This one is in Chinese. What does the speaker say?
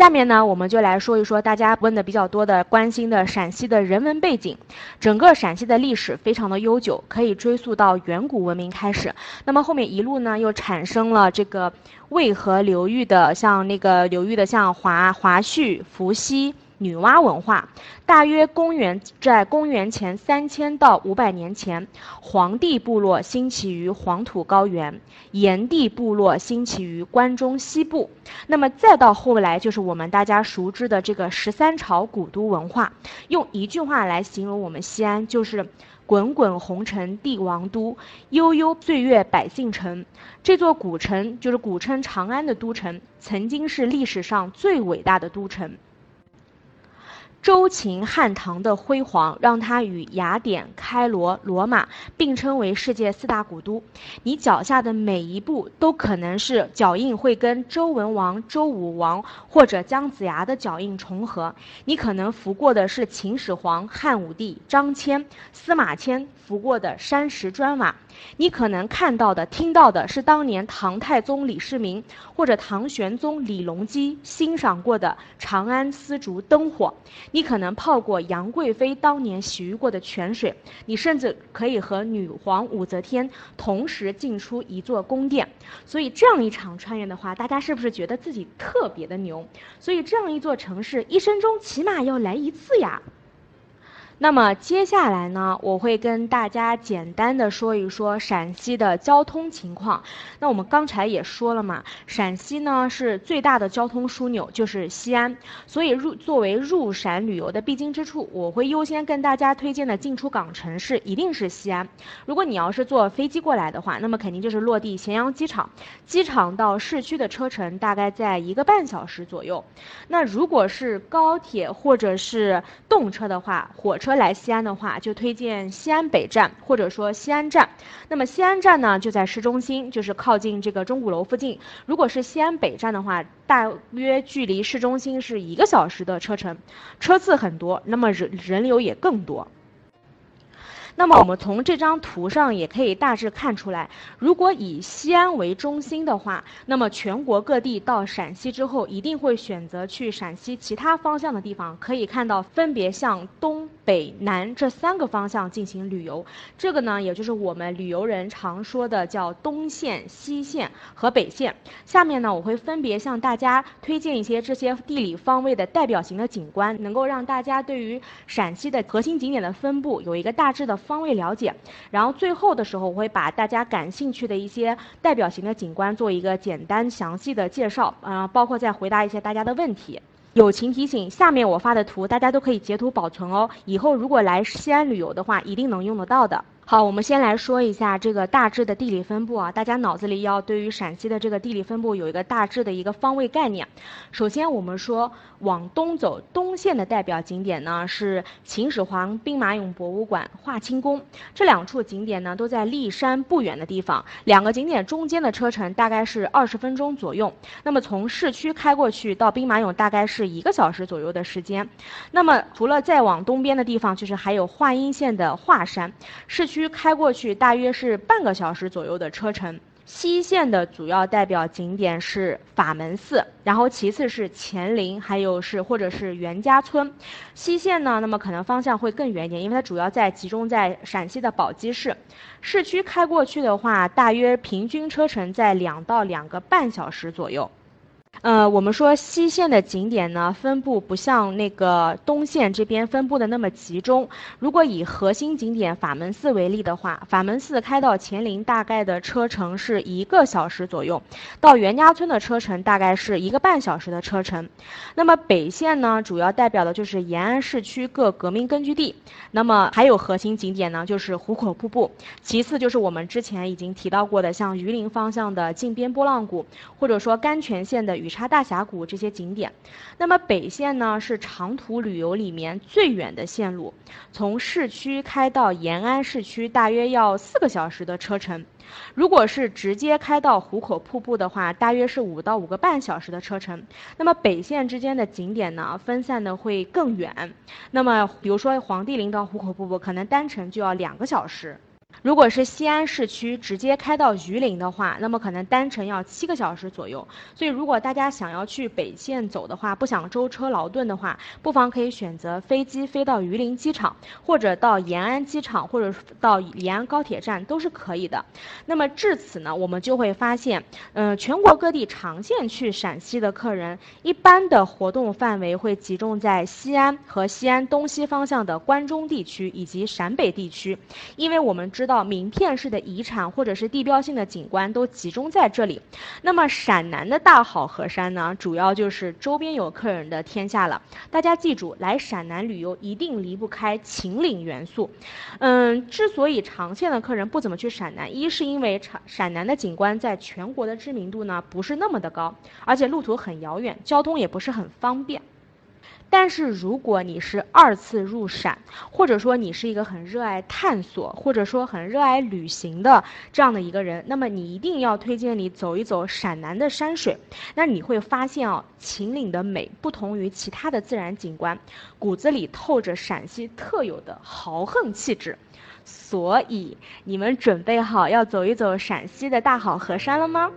下面呢，我们就来说一说大家问的比较多的、关心的陕西的人文背景。整个陕西的历史非常的悠久，可以追溯到远古文明开始。那么后面一路呢，又产生了这个渭河流域的，像那个流域的像华华胥、伏羲。女娲文化，大约公元在公元前三千到五百年前，黄帝部落兴起于黄土高原，炎帝部落兴起于关中西部。那么再到后来，就是我们大家熟知的这个十三朝古都文化。用一句话来形容我们西安，就是“滚滚红尘帝王都，悠悠岁月百姓城”。这座古城就是古称长安的都城，曾经是历史上最伟大的都城。周秦汉唐的辉煌，让它与雅典、开罗、罗马并称为世界四大古都。你脚下的每一步，都可能是脚印会跟周文王、周武王或者姜子牙的脚印重合。你可能扶过的是秦始皇、汉武帝、张骞、司马迁扶过的山石砖瓦。你可能看到的、听到的是当年唐太宗李世民或者唐玄宗李隆基欣赏过的长安丝竹灯火。你可能泡过杨贵妃当年洗浴过的泉水。你甚至可以和女皇武则天同时进出一座宫殿。所以这样一场穿越的话，大家是不是觉得自己特别的牛？所以这样一座城市，一生中起码要来一次呀。那么接下来呢，我会跟大家简单的说一说陕西的交通情况。那我们刚才也说了嘛，陕西呢是最大的交通枢纽，就是西安。所以入作为入陕旅游的必经之处，我会优先跟大家推荐的进出港城市一定是西安。如果你要是坐飞机过来的话，那么肯定就是落地咸阳机场，机场到市区的车程大概在一个半小时左右。那如果是高铁或者是动车的话，火车。来西安的话，就推荐西安北站或者说西安站。那么西安站呢，就在市中心，就是靠近这个钟鼓楼附近。如果是西安北站的话，大约距离市中心是一个小时的车程，车次很多，那么人人流也更多。那么我们从这张图上也可以大致看出来，如果以西安为中心的话，那么全国各地到陕西之后，一定会选择去陕西其他方向的地方。可以看到，分别向东北南这三个方向进行旅游。这个呢，也就是我们旅游人常说的叫东线、西线和北线。下面呢，我会分别向大家推荐一些这些地理方位的代表型的景观，能够让大家对于陕西的核心景点的分布有一个大致的。方位了解，然后最后的时候，我会把大家感兴趣的一些代表型的景观做一个简单详细的介绍，啊，包括再回答一些大家的问题。友情提醒：下面我发的图，大家都可以截图保存哦，以后如果来西安旅游的话，一定能用得到的。好，我们先来说一下这个大致的地理分布啊，大家脑子里要对于陕西的这个地理分布有一个大致的一个方位概念。首先，我们说往东走，东线的代表景点呢是秦始皇兵马俑博物馆、华清宫这两处景点呢都在骊山不远的地方，两个景点中间的车程大概是二十分钟左右。那么从市区开过去到兵马俑大概是一个小时左右的时间。那么除了再往东边的地方，就是还有华阴县的华山，市区。区开过去大约是半个小时左右的车程。西线的主要代表景点是法门寺，然后其次是乾陵，还有是或者是袁家村。西线呢，那么可能方向会更远一点，因为它主要在集中在陕西的宝鸡市。市区开过去的话，大约平均车程在两到两个半小时左右。呃，我们说西线的景点呢，分布不像那个东线这边分布的那么集中。如果以核心景点法门寺为例的话，法门寺开到乾陵大概的车程是一个小时左右，到袁家村的车程大概是一个半小时的车程。那么北线呢，主要代表的就是延安市区各革命根据地。那么还有核心景点呢，就是壶口瀑布，其次就是我们之前已经提到过的，像榆林方向的靖边波浪谷，或者说甘泉县的雨叉大峡谷这些景点。那么北线呢，是长途旅游里面最远的线路，从市区开到延安市区大约要四个小时的车程。如果是直接开到壶口瀑布的话，大约是五到五个半小时的车程。那么北线之间的景点呢，分散的会更远。那么比如说黄帝陵到壶口瀑布，可能单程就要两个小时。如果是西安市区直接开到榆林的话，那么可能单程要七个小时左右。所以，如果大家想要去北线走的话，不想舟车劳顿的话，不妨可以选择飞机飞到榆林机场，或者到延安机场，或者到延安高铁站都是可以的。那么至此呢，我们就会发现，嗯，全国各地长线去陕西的客人，一般的活动范围会集中在西安和西安东西方向的关中地区以及陕北地区，因为我们知。到名片式的遗产或者是地标性的景观都集中在这里，那么陕南的大好河山呢，主要就是周边有客人的天下了。大家记住，来陕南旅游一定离不开秦岭元素。嗯，之所以长线的客人不怎么去陕南，一是因为陕陕南的景观在全国的知名度呢不是那么的高，而且路途很遥远，交通也不是很方便。但是如果你是二次入陕，或者说你是一个很热爱探索，或者说很热爱旅行的这样的一个人，那么你一定要推荐你走一走陕南的山水。那你会发现哦，秦岭的美不同于其他的自然景观，骨子里透着陕西特有的豪横气质。所以，你们准备好要走一走陕西的大好河山了吗？